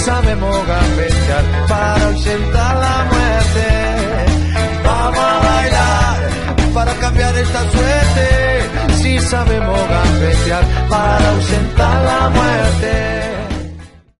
Sabemos gambetear para ausentar la muerte. Vamos a bailar para cambiar esta suerte. Si sabemos gambetear para ausentar la muerte.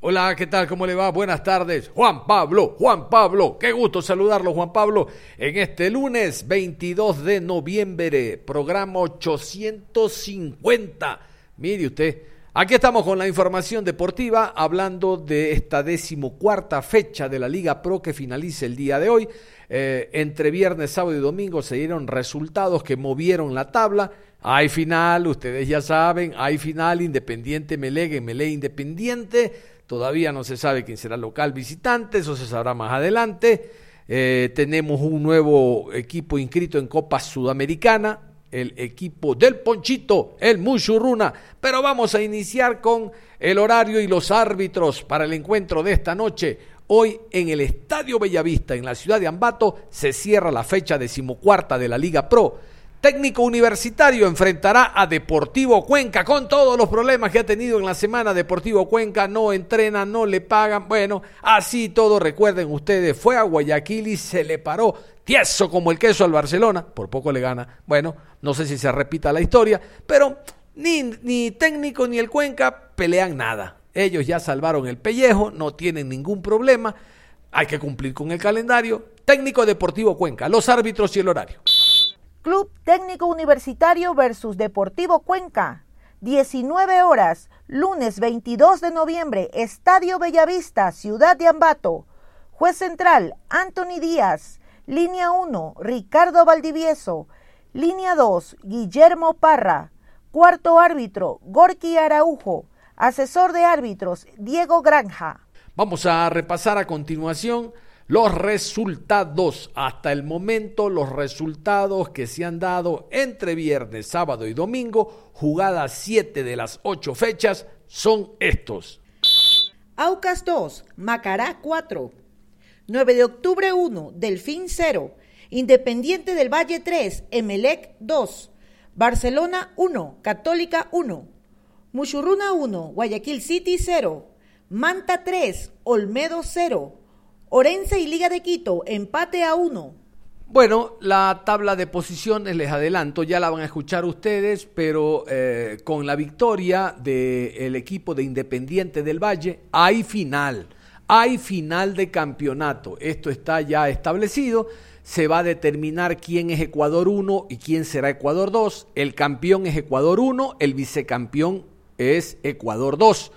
Hola, ¿qué tal? ¿Cómo le va? Buenas tardes. Juan Pablo, Juan Pablo. Qué gusto saludarlo, Juan Pablo, en este lunes 22 de noviembre, programa 850. Mire usted, Aquí estamos con la información deportiva, hablando de esta decimocuarta fecha de la Liga Pro que finaliza el día de hoy. Eh, entre viernes, sábado y domingo se dieron resultados que movieron la tabla. Hay final, ustedes ya saben, hay final Independiente Melegue, Mele Independiente. Todavía no se sabe quién será local visitante, eso se sabrá más adelante. Eh, tenemos un nuevo equipo inscrito en Copa Sudamericana, el equipo del Ponchito, el Mushuruna. Pero vamos a iniciar con el horario y los árbitros para el encuentro de esta noche. Hoy en el Estadio Bellavista, en la ciudad de Ambato, se cierra la fecha decimocuarta de la Liga Pro. Técnico Universitario enfrentará a Deportivo Cuenca con todos los problemas que ha tenido en la semana. Deportivo Cuenca no entrena, no le pagan. Bueno, así todo, recuerden ustedes, fue a Guayaquil y se le paró tieso como el queso al Barcelona. Por poco le gana. Bueno, no sé si se repita la historia, pero ni, ni técnico ni el Cuenca pelean nada. Ellos ya salvaron el pellejo, no tienen ningún problema. Hay que cumplir con el calendario. Técnico Deportivo Cuenca, los árbitros y el horario. Club Técnico Universitario versus Deportivo Cuenca. 19 horas, lunes 22 de noviembre, Estadio Bellavista, Ciudad de Ambato. Juez central, Anthony Díaz. Línea 1, Ricardo Valdivieso. Línea 2, Guillermo Parra. Cuarto árbitro, Gorky Araujo. Asesor de árbitros, Diego Granja. Vamos a repasar a continuación los resultados, hasta el momento, los resultados que se han dado entre viernes, sábado y domingo, jugadas 7 de las 8 fechas, son estos. Aucas 2, Macará 4. 9 de octubre 1, Delfín 0. Independiente del Valle 3, Emelec 2. Barcelona 1, Católica 1. Muchurruna 1, Guayaquil City 0. Manta 3, Olmedo 0. Orense y Liga de Quito, empate a uno. Bueno, la tabla de posiciones, les adelanto, ya la van a escuchar ustedes, pero eh, con la victoria del equipo de Independiente del Valle, hay final, hay final de campeonato. Esto está ya establecido, se va a determinar quién es Ecuador 1 y quién será Ecuador 2. El campeón es Ecuador 1, el vicecampeón es Ecuador 2.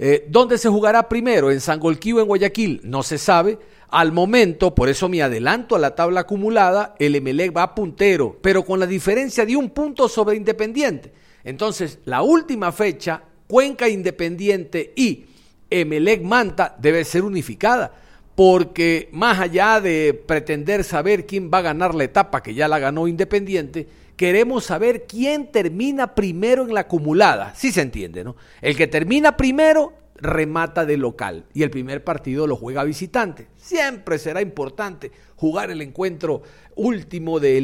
Eh, ¿Dónde se jugará primero? ¿En Sangolquí o en Guayaquil? No se sabe. Al momento, por eso me adelanto a la tabla acumulada, el Emelec va puntero, pero con la diferencia de un punto sobre Independiente. Entonces, la última fecha, Cuenca Independiente y Emelec Manta debe ser unificada, porque más allá de pretender saber quién va a ganar la etapa que ya la ganó Independiente, queremos saber quién termina primero en la acumulada. Sí se entiende, ¿no? El que termina primero remata de local y el primer partido lo juega visitante. Siempre será importante jugar el encuentro último de,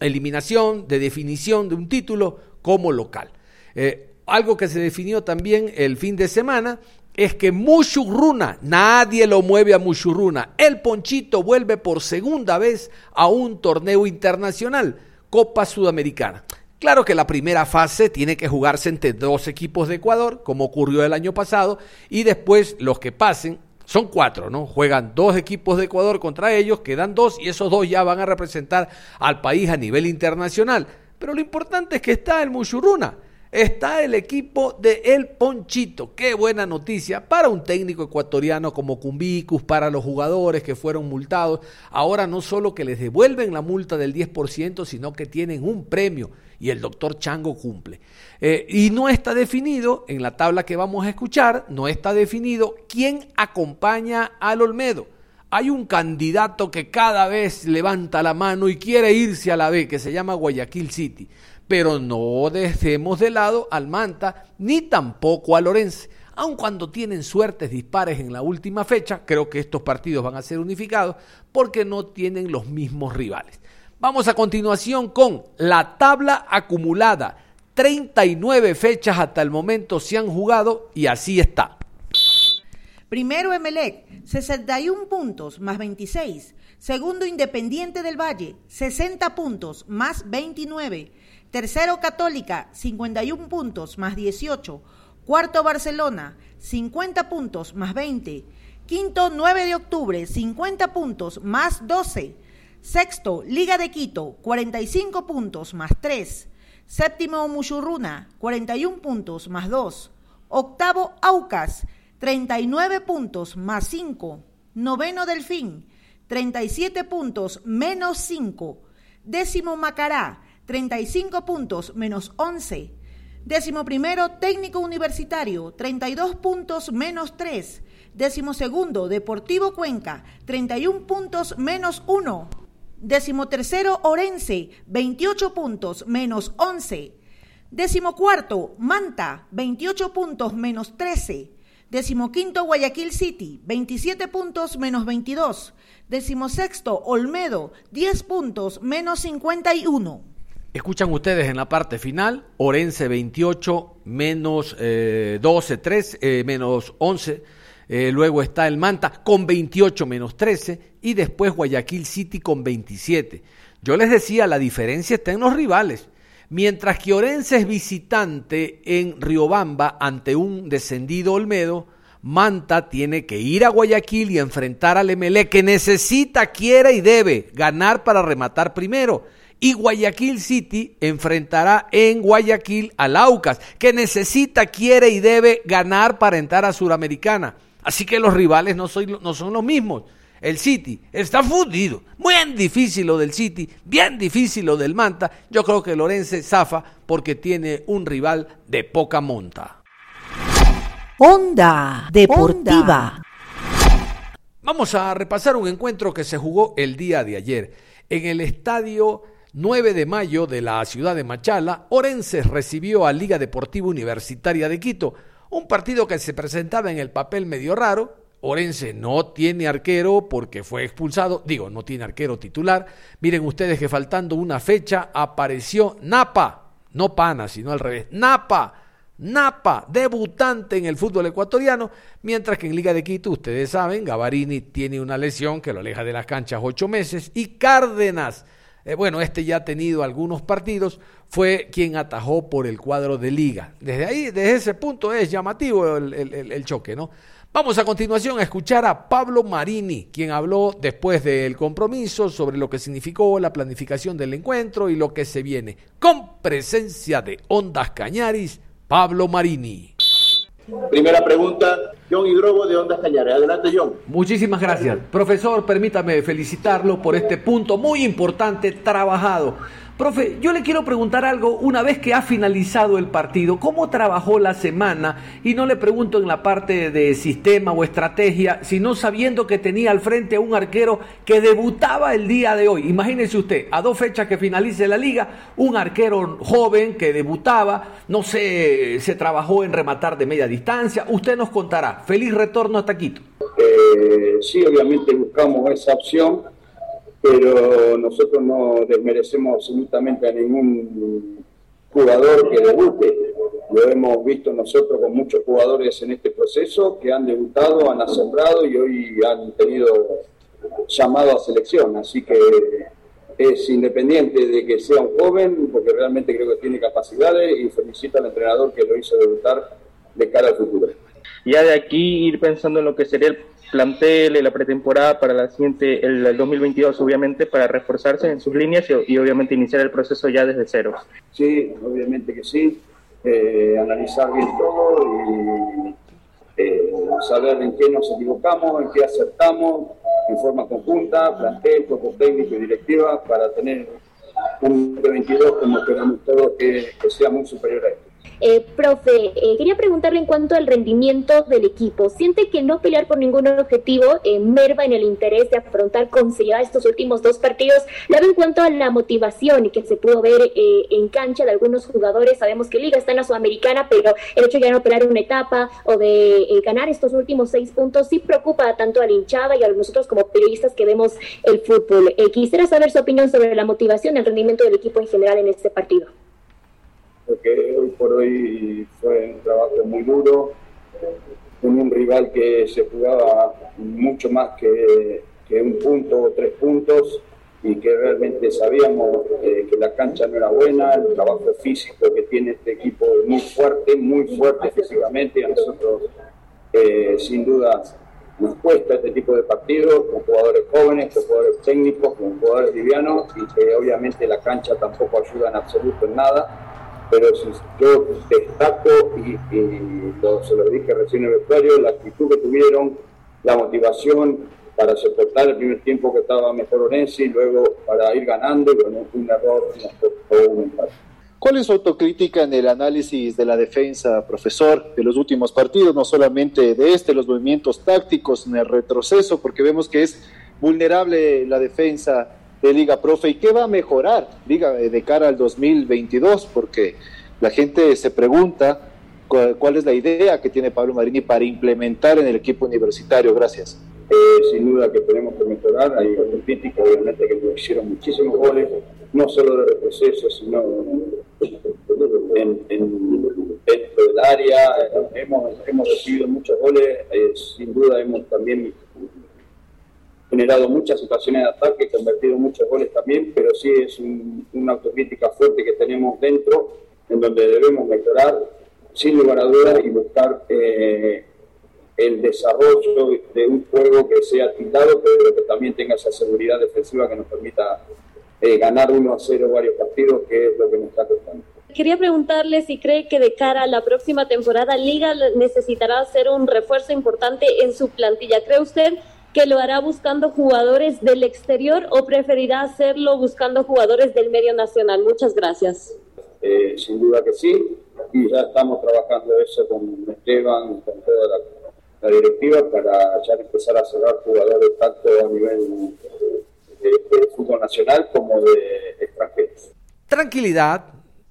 eliminación, de definición de un título como local. Eh, algo que se definió también el fin de semana es que Mushuruna, nadie lo mueve a Mushuruna. El Ponchito vuelve por segunda vez a un torneo internacional. Copa Sudamericana. Claro que la primera fase tiene que jugarse entre dos equipos de Ecuador, como ocurrió el año pasado, y después los que pasen, son cuatro, ¿no? Juegan dos equipos de Ecuador contra ellos, quedan dos, y esos dos ya van a representar al país a nivel internacional. Pero lo importante es que está el Mushuruna. Está el equipo de El Ponchito. Qué buena noticia para un técnico ecuatoriano como Cumbicus, para los jugadores que fueron multados. Ahora no solo que les devuelven la multa del 10%, sino que tienen un premio y el doctor Chango cumple. Eh, y no está definido, en la tabla que vamos a escuchar, no está definido quién acompaña al Olmedo. Hay un candidato que cada vez levanta la mano y quiere irse a la B, que se llama Guayaquil City. Pero no dejemos de lado al Manta ni tampoco a Lorense. Aun cuando tienen suertes dispares en la última fecha, creo que estos partidos van a ser unificados porque no tienen los mismos rivales. Vamos a continuación con la tabla acumulada. 39 fechas hasta el momento se han jugado y así está. Primero Emelec, 61 puntos más 26. Segundo Independiente del Valle, 60 puntos más 29. Tercero Católica, 51 puntos más 18. Cuarto Barcelona, 50 puntos más 20. Quinto 9 de octubre, 50 puntos más 12. Sexto, Liga de Quito, 45 puntos más 3. Séptimo, Muchurruna, 41 puntos más 2. Octavo, Aucas, 39 puntos más 5. Noveno, Delfín, 37 puntos menos 5. Décimo, Macará, 35 puntos menos 11. Décimo primero, Técnico Universitario, 32 puntos menos 3. Décimo segundo, Deportivo Cuenca, 31 puntos menos 1. Decimotercero, Orense, 28 puntos, menos 11. Decimocuarto, Manta, 28 puntos, menos 13. Decimoquinto, Guayaquil City, 27 puntos, menos 22. Decimosexto, Olmedo, 10 puntos, menos 51. Escuchan ustedes en la parte final, Orense 28, menos 12, 3, menos 11 eh, luego está el Manta con 28 menos 13 y después Guayaquil City con 27. Yo les decía, la diferencia está en los rivales. Mientras que Orense es visitante en Riobamba ante un descendido Olmedo, Manta tiene que ir a Guayaquil y enfrentar al MLE que necesita, quiere y debe ganar para rematar primero. Y Guayaquil City enfrentará en Guayaquil al Aucas, que necesita, quiere y debe ganar para entrar a Suramericana. Así que los rivales no, no son los mismos. El City está fundido. Muy difícil lo del City, bien difícil lo del Manta. Yo creo que Lorense zafa porque tiene un rival de poca monta. Onda Deportiva. Vamos a repasar un encuentro que se jugó el día de ayer. En el estadio 9 de mayo de la ciudad de Machala, Orense recibió a Liga Deportiva Universitaria de Quito un partido que se presentaba en el papel medio raro. Orense no tiene arquero porque fue expulsado. Digo, no tiene arquero titular. Miren ustedes que faltando una fecha apareció Napa. No Pana, sino al revés. Napa. Napa, debutante en el fútbol ecuatoriano, mientras que en Liga de Quito, ustedes saben, Gavarini tiene una lesión que lo aleja de las canchas ocho meses y Cárdenas eh, bueno, este ya ha tenido algunos partidos, fue quien atajó por el cuadro de liga. Desde ahí, desde ese punto es llamativo el, choque, ¿no? Vamos a continuación a escuchar a Pablo Marini, quien habló después del compromiso sobre lo que significó la planificación del encuentro y lo que se viene. Con presencia de Ondas Cañaris, Pablo Marini. Primera pregunta, John Hidrobo de Ondas Cañares. Adelante, John. Muchísimas gracias. Profesor, permítame felicitarlo por este punto muy importante, trabajado Profe, yo le quiero preguntar algo una vez que ha finalizado el partido, ¿cómo trabajó la semana? Y no le pregunto en la parte de sistema o estrategia, sino sabiendo que tenía al frente a un arquero que debutaba el día de hoy. Imagínese usted, a dos fechas que finalice la liga, un arquero joven que debutaba, no sé, se trabajó en rematar de media distancia. Usted nos contará. Feliz retorno hasta Quito. Eh, sí, obviamente buscamos esa opción pero nosotros no desmerecemos absolutamente a ningún jugador que debute. Lo hemos visto nosotros con muchos jugadores en este proceso que han debutado, han asombrado y hoy han tenido llamado a selección. Así que es independiente de que sea un joven, porque realmente creo que tiene capacidades y felicito al entrenador que lo hizo debutar de cara al futuro. Ya de aquí ir pensando en lo que sería el plantel, la pretemporada para la siguiente, el, 2022 obviamente, para reforzarse en sus líneas y, obviamente iniciar el proceso ya desde cero. Sí, obviamente que sí. eh, analizar bien todo y eh, saber en qué nos equivocamos, en qué acertamos, en forma conjunta, plantel, cuerpo técnico y directiva, para tener un 22 como esperamos todos que, que sea muy superior a esto. Eh, profe, eh, quería preguntarle en cuanto al rendimiento del equipo. ¿Siente que no pelear por ningún objetivo eh, merva en el interés de afrontar con seriedad estos últimos dos partidos? Luego, en cuanto a la motivación y que se pudo ver en cancha de algunos jugadores, sabemos que Liga está en la Sudamericana, pero el hecho de no pelear una etapa o de ganar estos últimos seis puntos sí preocupa tanto al hinchada y a nosotros como periodistas que vemos el fútbol. quisiera saber su opinión sobre la motivación y el rendimiento del equipo en general en este partido porque hoy por hoy fue un trabajo muy duro, con un rival que se jugaba mucho más que, un punto o tres puntos y que realmente sabíamos eh, que la cancha no era buena, el trabajo físico que tiene este equipo es muy fuerte, muy fuerte físicamente. A nosotros eh, sin duda nos cuesta este tipo de partidos con jugadores jóvenes, con jugadores técnicos, con jugadores livianos y que obviamente la cancha tampoco ayuda en absoluto en nada pero yo destaco, y, se lo dije recién en el vestuario, la actitud que tuvieron, la motivación para soportar el primer tiempo que estaba mejor y luego para ir ganando y con un error nos un empate. ¿Cuál es su autocrítica en el análisis de la defensa, profesor, de los últimos partidos, no solamente de este, los movimientos tácticos en el retroceso, porque vemos que es vulnerable la defensa de Liga Profe y qué va a mejorar Liga de cara al 2022, porque la gente se pregunta cuál, es la idea que tiene Pablo Marini para implementar en el equipo universitario. Gracias. Eh, sin duda que tenemos que mejorar, hay otros críticos obviamente que nos hicieron muchísimos goles, no solo de retroceso, sino en, dentro del área, hemos, hemos recibido muchos goles, eh, sin duda hemos también generado muchas situaciones de ataque, convertido muchos goles también, pero sí es una autocrítica fuerte que tenemos dentro, en donde debemos mejorar sin lugar a dudas y buscar eh, el desarrollo de un juego que sea tildado, pero que también tenga esa seguridad defensiva que nos permita eh, ganar 1 a 0 varios partidos, que es lo que nos está costando. Quería preguntarle si cree que de cara a la próxima temporada Liga necesitará hacer un refuerzo importante en su plantilla. ¿Cree usted que lo hará buscando jugadores del exterior o preferirá hacerlo buscando jugadores del medio nacional? Muchas gracias. Eh, sin duda que sí, y ya estamos trabajando eso con Esteban, con toda la, directiva para ya empezar a cerrar jugadores tanto a nivel de, de fútbol nacional como de extranjeros. Tranquilidad,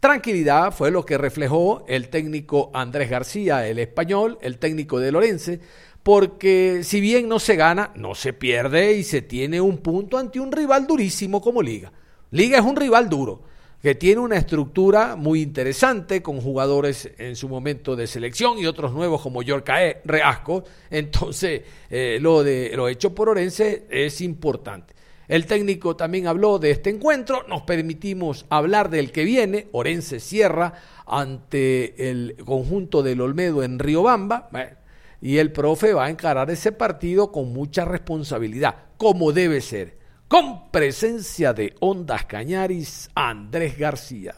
Tranquilidad fue lo que reflejó el técnico Andrés García, el español, el técnico de Lorense, porque si bien no se gana, no se pierde y se tiene un punto ante un rival durísimo como Liga. Liga es un rival duro, que tiene una estructura muy interesante con jugadores en su momento de selección y otros nuevos como Yorcae Reasco. Entonces, eh, lo, de, lo hecho por Orense es importante. El técnico también habló de este encuentro, nos permitimos hablar del que viene, Orense cierra ante el conjunto del Olmedo en Riobamba y el profe va a encarar ese partido con mucha responsabilidad, como debe ser, con presencia de Ondas Cañaris, Andrés García.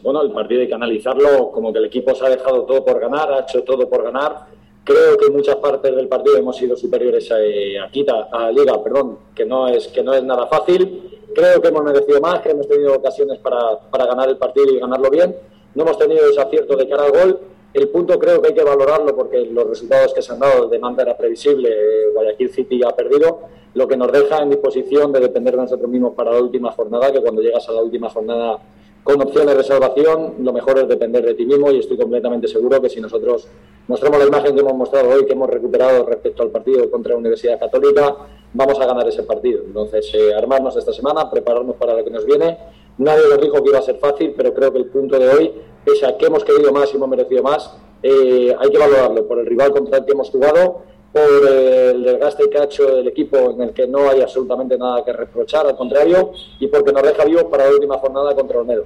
Bueno, el partido hay que analizarlo como que el equipo se ha dejado todo por ganar, ha hecho todo por ganar. Creo que en muchas partes del partido hemos sido superiores a, eh, a, a Liga, perdón, que no, es, que no es nada fácil. Creo que hemos merecido más, que hemos tenido ocasiones para, para ganar el partido y ganarlo bien. No hemos tenido ese acierto de cara al gol el punto creo que hay que valorarlo porque los resultados que se han dado de manera previsible, eh, Guayaquil City ha perdido, lo que nos deja en disposición de depender de nosotros mismos para la última jornada, que cuando llegas a la última jornada con opciones de salvación, lo mejor es depender de ti mismo y estoy completamente seguro que si nosotros mostramos la imagen que hemos mostrado hoy, que hemos recuperado respecto al partido contra la Universidad Católica, vamos a ganar ese partido. Entonces, eh, armarnos esta semana, prepararnos para lo que nos viene. Nadie lo dijo que iba a ser fácil, pero creo que el punto de hoy pese a que hemos querido más y hemos merecido más, eh, hay que valorarlo por el rival contra el que hemos jugado, por el desgaste que ha hecho el equipo en el que no hay absolutamente nada que reprochar, al contrario, y porque nos deja vivos para la última jornada contra Olmedo.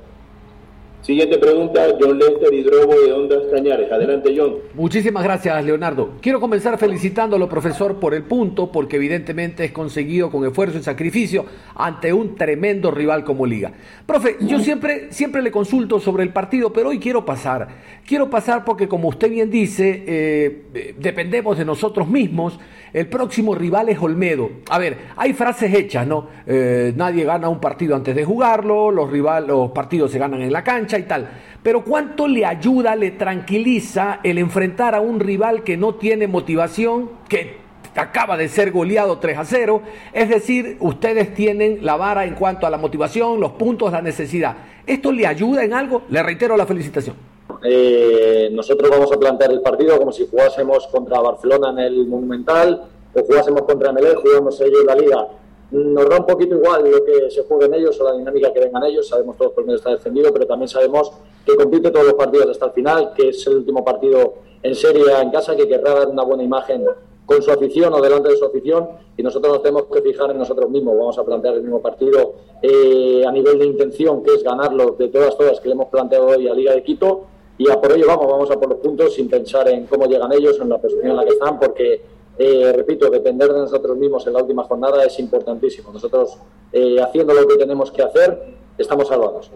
Siguiente pregunta, John Lester Hidrobo de Ondas Cañares. Adelante, John. Muchísimas gracias, Leonardo. Quiero comenzar felicitándolo, profesor, por el punto, porque evidentemente es conseguido con esfuerzo y sacrificio ante un tremendo rival como Liga. Profe, yo siempre, siempre le consulto sobre el partido, pero hoy quiero pasar. Quiero pasar porque, como usted bien dice, eh, dependemos de nosotros mismos. El próximo rival es Olmedo. A ver, hay frases hechas, ¿no? Eh, nadie gana un partido antes de jugarlo, los, rival, los partidos se ganan en la cancha y tal. Pero ¿cuánto le ayuda, le tranquiliza el enfrentar a un rival que no tiene motivación, que acaba de ser goleado 3 a 0? Es decir, ustedes tienen la vara en cuanto a la motivación, los puntos, la necesidad. ¿Esto le ayuda en algo? Le reitero la felicitación. Eh, nosotros vamos a plantear el partido como si jugásemos contra Barcelona en el Monumental o jugásemos contra Melé, jugamos ellos en la Liga nos da un poquito igual lo que se jueguen ellos o la dinámica que vengan ellos. Sabemos todos que el medio está defendido, pero también sabemos que compite todos los partidos hasta el final, que es el último partido en serie en casa, que querrá dar una buena imagen con su afición o delante de su afición y nosotros nos tenemos que fijar en nosotros mismos. Vamos a plantear el mismo partido eh, a nivel de intención, que es ganarlo de todas, todas que le hemos planteado hoy a Liga de Quito y a por ello vamos, vamos a por los puntos sin pensar en cómo llegan ellos, en la posición en la que están, porque eh, repito, depender de nosotros mismos en la última jornada es importantísimo. Nosotros, eh, haciendo lo que tenemos que hacer, estamos salvados.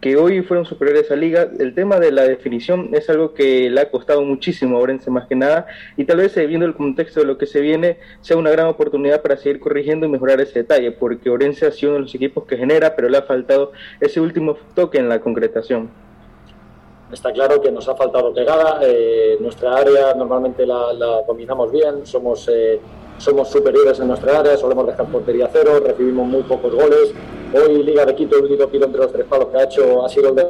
Que hoy fueron superiores a Liga, el tema de la definición es algo que le ha costado muchísimo a Orense más que nada, y tal vez eh, viendo el contexto de lo que se viene, sea una gran oportunidad para seguir corrigiendo y mejorar ese detalle, porque Orense ha sido uno de los equipos que genera, pero le ha faltado ese último toque en la concretación. Está claro que nos ha faltado pegada. Eh, nuestra área normalmente la, dominamos bien, somos, eh, somos superiores en nuestra área, solemos dejar portería cero, recibimos muy pocos goles. Hoy Liga de Quito, el único tiro entre los tres palos que ha hecho ha sido el de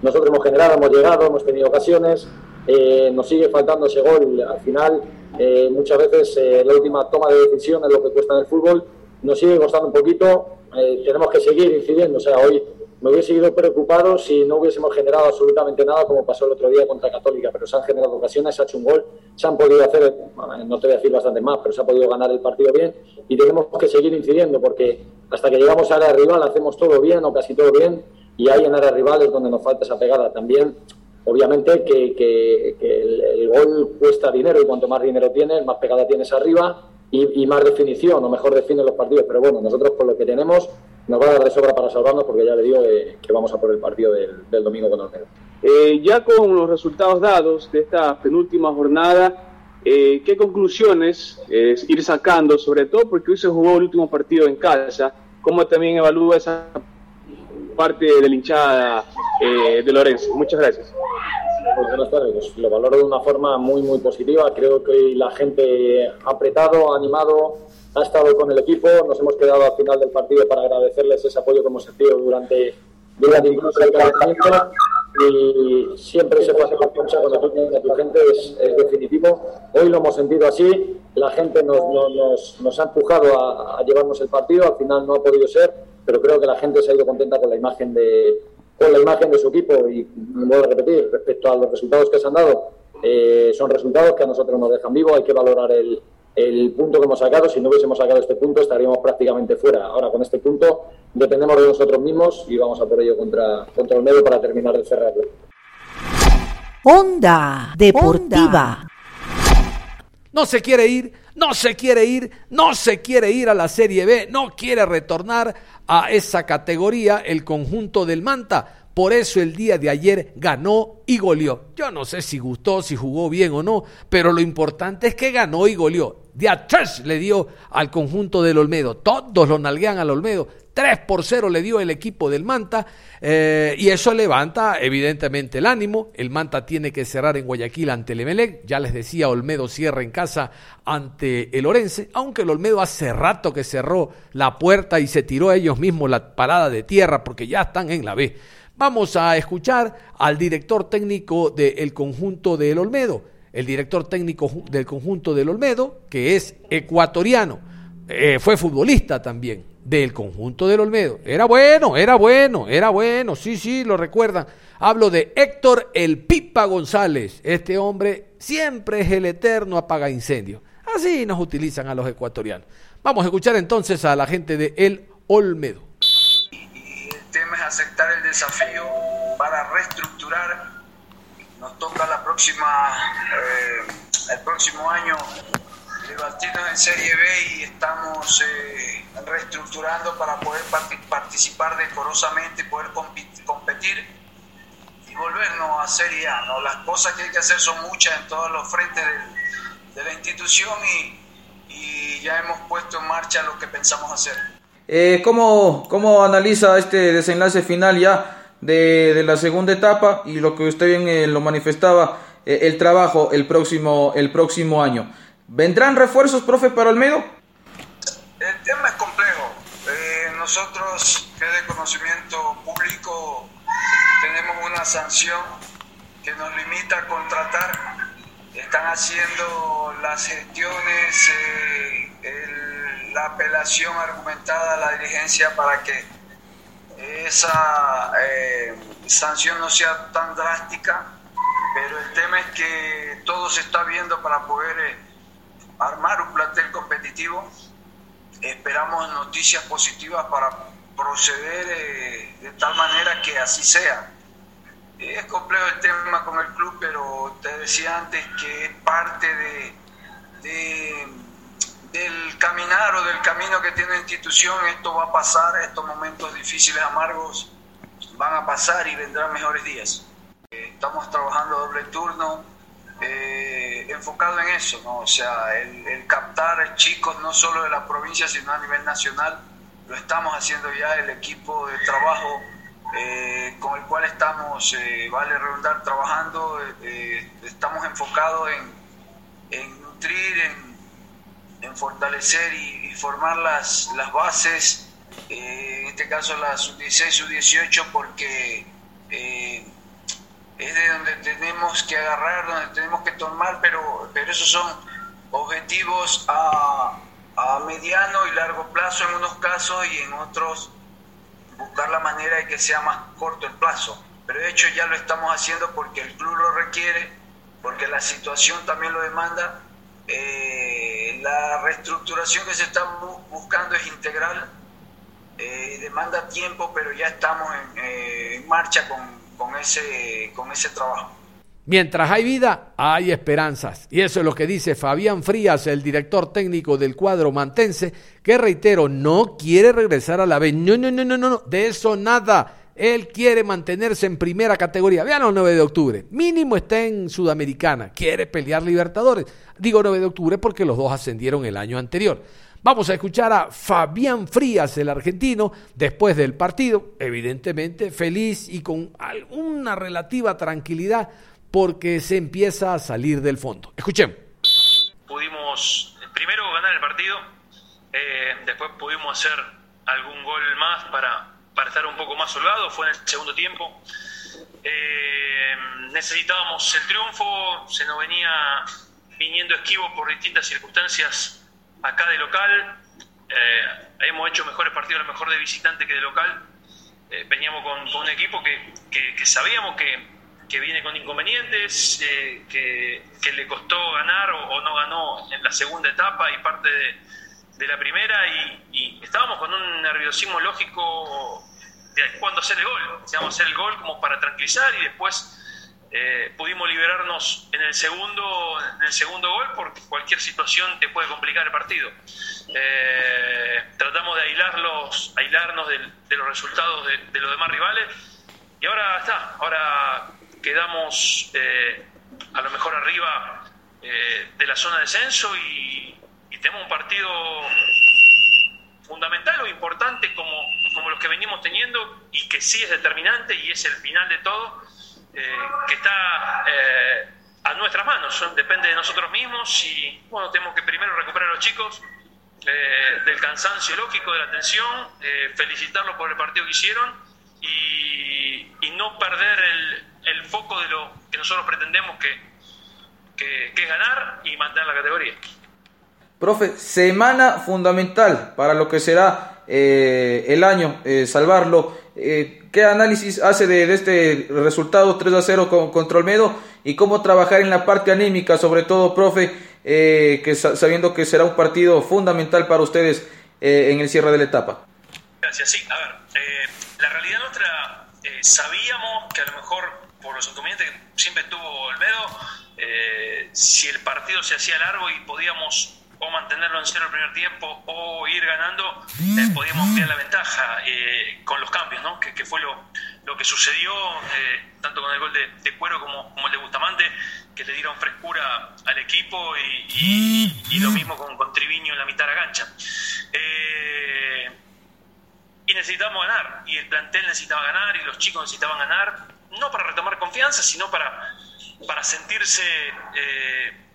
Nosotros hemos generado, hemos llegado, hemos tenido ocasiones. Eh, nos sigue faltando ese gol. Al final, muchas veces la última toma de decisión es lo que cuesta en el fútbol. Nos sigue costando un poquito. tenemos que seguir incidiendo. O sea, hoy me hubiese ido preocupado si no hubiésemos generado absolutamente nada, como pasó el otro día contra Católica, pero se han generado ocasiones, se ha hecho un gol, se han podido hacer, no te voy a decir bastante más, pero se ha podido ganar el partido bien y tenemos que seguir incidiendo porque hasta que llegamos a área rival hacemos todo bien o casi todo bien y ahí en área rival es donde nos falta esa pegada. También, obviamente, que, el, gol cuesta dinero y cuanto más dinero tienes, más pegada tienes arriba y, y más definición o mejor definen los partidos. Pero bueno, nosotros con lo que tenemos nos va a dar de sobra para salvarnos porque ya le digo eh, que vamos a por el partido del, domingo con Olmedo. Eh, ya con los resultados dados de esta penúltima jornada, eh, ¿qué conclusiones ir sacando? Sobre todo porque hoy se jugó el último partido en casa. ¿Cómo también evalúa esa parte de la hinchada de Lorenzo? Muchas gracias. Pues buenas tardes. Pues lo valoro de una forma muy, muy positiva. Creo que la gente ha apretado, animado, ha estado con el equipo. Nos hemos quedado al final del partido para agradecerles ese apoyo que hemos sentido durante, durante incluso el calentamiento. Y siempre se pasa por concha cuando tú tienes a tu gente, es, definitivo. Hoy lo hemos sentido así. La gente nos, nos, nos ha empujado a, a llevarnos el partido. Al final no ha podido ser, pero creo que la gente se ha ido contenta con la imagen de, con la imagen de su equipo. Y vuelvo a repetir, respecto a los resultados que se han dado, eh, son resultados que a nosotros nos dejan vivo. Hay que valorar el, el punto que hemos sacado. Si no hubiésemos sacado este punto, estaríamos prácticamente fuera. Ahora, con este punto, dependemos de nosotros mismos y vamos a por ello contra, contra el medio para terminar de cerrarlo. Onda Deportiva. No se quiere ir, no se quiere ir, no se quiere ir a la Serie B, no quiere retornar a esa categoría el conjunto del Manta. Por eso el día de ayer ganó y goleó. Yo no sé si gustó, si jugó bien o no, pero lo importante es que ganó y goleó. De atrás le dio al conjunto del Olmedo. Todos lo nalguean al Olmedo. 3 por 0 le dio el equipo del Manta eh, y eso levanta evidentemente el ánimo. El Manta tiene que cerrar en Guayaquil ante el Emelec. Ya les decía, Olmedo cierra en casa ante el Orense, aunque el Olmedo hace rato que cerró la puerta y se tiró a ellos mismos la parada de tierra porque ya están en la B. Vamos a escuchar al director técnico del conjunto del Olmedo, el director técnico del conjunto del Olmedo, que es ecuatoriano, eh, fue futbolista también del conjunto del Olmedo. Era bueno, era bueno, era bueno, sí, sí, lo recuerdan. Hablo de Héctor El Pipa González. Este hombre siempre es el eterno apaga incendio. Así nos utilizan a los ecuatorianos. Vamos a escuchar entonces a la gente de El Olmedo. Aceptar el desafío para reestructurar. Nos toca la próxima, eh, el próximo año debatirnos en Serie B y estamos eh, reestructurando para poder participar decorosamente poder competir y volvernos a Serie A. ¿no? Las cosas que hay que hacer son muchas en todos los frentes de, la institución y ya hemos puesto en marcha lo que pensamos hacer. Eh, ¿cómo, ¿Cómo analiza este desenlace final ya de, de, la segunda etapa y lo que usted bien eh, lo manifestaba, eh, el trabajo el próximo, el próximo año? ¿Vendrán refuerzos, profe, para Olmedo? El tema es complejo. Eh, nosotros, que de conocimiento público, tenemos una sanción que nos limita a contratar. Están haciendo las gestiones, la apelación argumentada a la dirigencia para que esa eh, sanción no sea tan drástica, pero el tema es que todo se está viendo para poder eh, armar un plantel competitivo. Esperamos noticias positivas para proceder eh, de tal manera que así sea. Es complejo el tema con el club, pero te decía antes que es parte de del caminar o del camino que tiene la institución, esto va a pasar, estos momentos difíciles, amargos, van a pasar y vendrán mejores días. Eh, estamos trabajando doble turno, eh, enfocado en eso, ¿no? o sea, el, captar chicos no solo de la provincia, sino a nivel nacional, lo estamos haciendo ya, el equipo de trabajo eh, con el cual estamos, vale redundar, trabajando, estamos enfocados en, en nutrir, en en fortalecer y, formar las, las bases, eh, en este caso la sub-16, sub-18, porque eh, es de donde tenemos que agarrar, donde tenemos que tomar, pero, pero esos son objetivos a, a mediano y largo plazo en unos casos y en otros buscar la manera de que sea más corto el plazo. Pero de hecho ya lo estamos haciendo porque el club lo requiere, porque la situación también lo demanda eh, la reestructuración que se está buscando es integral, eh, demanda tiempo, pero ya estamos en, eh, marcha con, ese, con ese trabajo. Mientras hay vida, hay esperanzas. Y eso es lo que dice Fabián Frías, el director técnico del cuadro mantense, que reitero, no quiere regresar a la B. No, no, no, no, no, de eso nada. Él quiere mantenerse en primera categoría. Vean los 9 de octubre. Mínimo está en Sudamericana. Quiere pelear Libertadores. Digo 9 de octubre porque los dos ascendieron el año anterior. Vamos a escuchar a Fabián Frías, el argentino, después del partido, evidentemente feliz y con alguna relativa tranquilidad porque se empieza a salir del fondo. Escuchen. Pudimos primero ganar el partido, eh, después pudimos hacer algún gol más para, para estar un poco más holgado, fue en el segundo tiempo. Eh, necesitábamos el triunfo, se nos venía viniendo esquivo por distintas circunstancias acá de local. Eh, hemos hecho mejores partidos lo mejor de visitante que de local. Eh, veníamos con, un equipo que, que, sabíamos que, que, viene con inconvenientes, que, le costó ganar o, no ganó en la segunda etapa y parte de, de la primera y, estábamos con un nerviosismo lógico cuando hacer el gol. Digamos, hacer el gol como para tranquilizar y después eh, pudimos liberarnos en el segundo en el segundo gol porque cualquier situación te puede complicar el partido. Eh, tratamos de aislarlos, aislarnos de, los resultados de, los demás rivales y ahora está, ahora quedamos eh, a lo mejor arriba de la zona de descenso y tenemos un partido fundamental o importante como, como los que venimos teniendo y que sí es determinante y es el final de todo, eh, que está eh, a nuestras manos, depende de nosotros mismos y bueno, tenemos que primero recuperar a los chicos eh, del cansancio lógico, de la tensión, felicitarlos por el partido que hicieron y, no perder el, el, foco de lo que nosotros pretendemos que, que, que es ganar y mantener la categoría. Profe, semana fundamental para lo que será eh, el año, eh, salvarlo. Eh, ¿Qué análisis hace de, este resultado 3 a 0 con, contra Olmedo y cómo trabajar en la parte anímica, sobre todo, profe, que sabiendo que será un partido fundamental para ustedes en el cierre de la etapa? Gracias, sí. A ver, eh, la realidad nuestra, eh, sabíamos que a lo mejor por los inconvenientes que siempre tuvo Olmedo, eh, si el partido se hacía largo y podíamos o mantenerlo en cero el primer tiempo o ir ganando, eh, podíamos ampliar la ventaja eh, con los cambios, ¿no? que, que fue lo, lo, que sucedió eh, tanto con el gol de, Cuero como, como, el de Bustamante, que le dieron frescura al equipo y, y, y lo mismo con, con, Triviño en la mitad de la cancha. y necesitábamos ganar, y el plantel necesitaba ganar, y los chicos necesitaban ganar, no para retomar confianza, sino para, para sentirse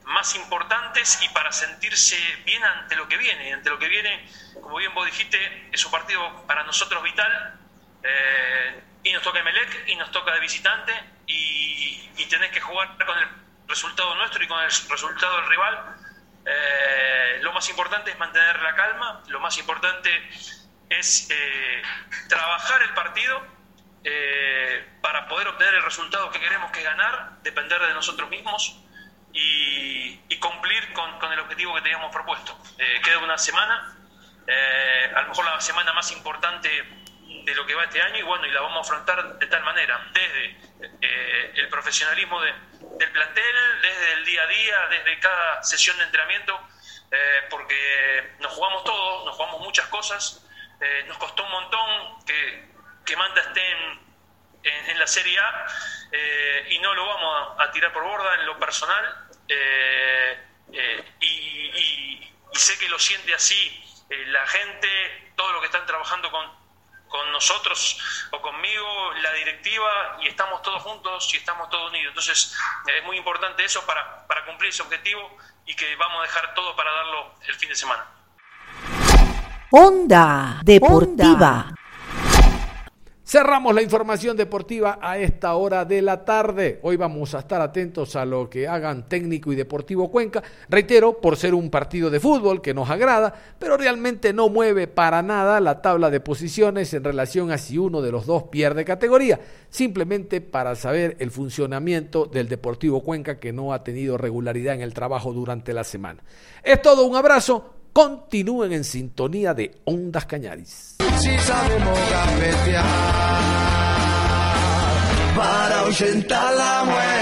más importantes y para sentirse bien ante lo que viene. Ante lo que viene, como bien vos dijiste, es un partido para nosotros vital. Eh, y nos toca Emelec y nos toca de visitante y, y, tenés que jugar con el resultado nuestro y con el resultado del rival. Eh, lo más importante es mantener la calma, lo más importante es eh, trabajar el partido eh, para poder obtener el resultado que queremos que ganar, depender de nosotros mismos y, y cumplir con, con, el objetivo que teníamos propuesto. Eh, queda una semana, eh, a lo mejor la semana más importante de lo que va este año y bueno, y la vamos a afrontar de tal manera, desde eh, el profesionalismo de, del plantel, desde el día a día, desde cada sesión de entrenamiento, eh, porque nos jugamos todo, nos jugamos muchas cosas, nos costó un montón que, que Manta esté en, la Serie A y no lo vamos a, tirar por borda en lo personal. Eh, eh, y, y, y, sé que lo siente así la gente, todo lo que están trabajando con, con nosotros o conmigo, la directiva, y estamos todos juntos y estamos todos unidos. Entonces es muy importante eso para, para cumplir ese objetivo y que vamos a dejar todo para darlo el fin de semana. Onda Deportiva. Cerramos la información deportiva a esta hora de la tarde. Hoy vamos a estar atentos a lo que hagan Técnico y Deportivo Cuenca. Reitero, por ser un partido de fútbol que nos agrada, pero realmente no mueve para nada la tabla de posiciones en relación a si uno de los dos pierde categoría. Simplemente para saber el funcionamiento del Deportivo Cuenca que no ha tenido regularidad en el trabajo durante la semana. Es todo, un abrazo. Continúen en sintonía de Ondas Cañaris. Si sabemos para ahuyentar la muerte.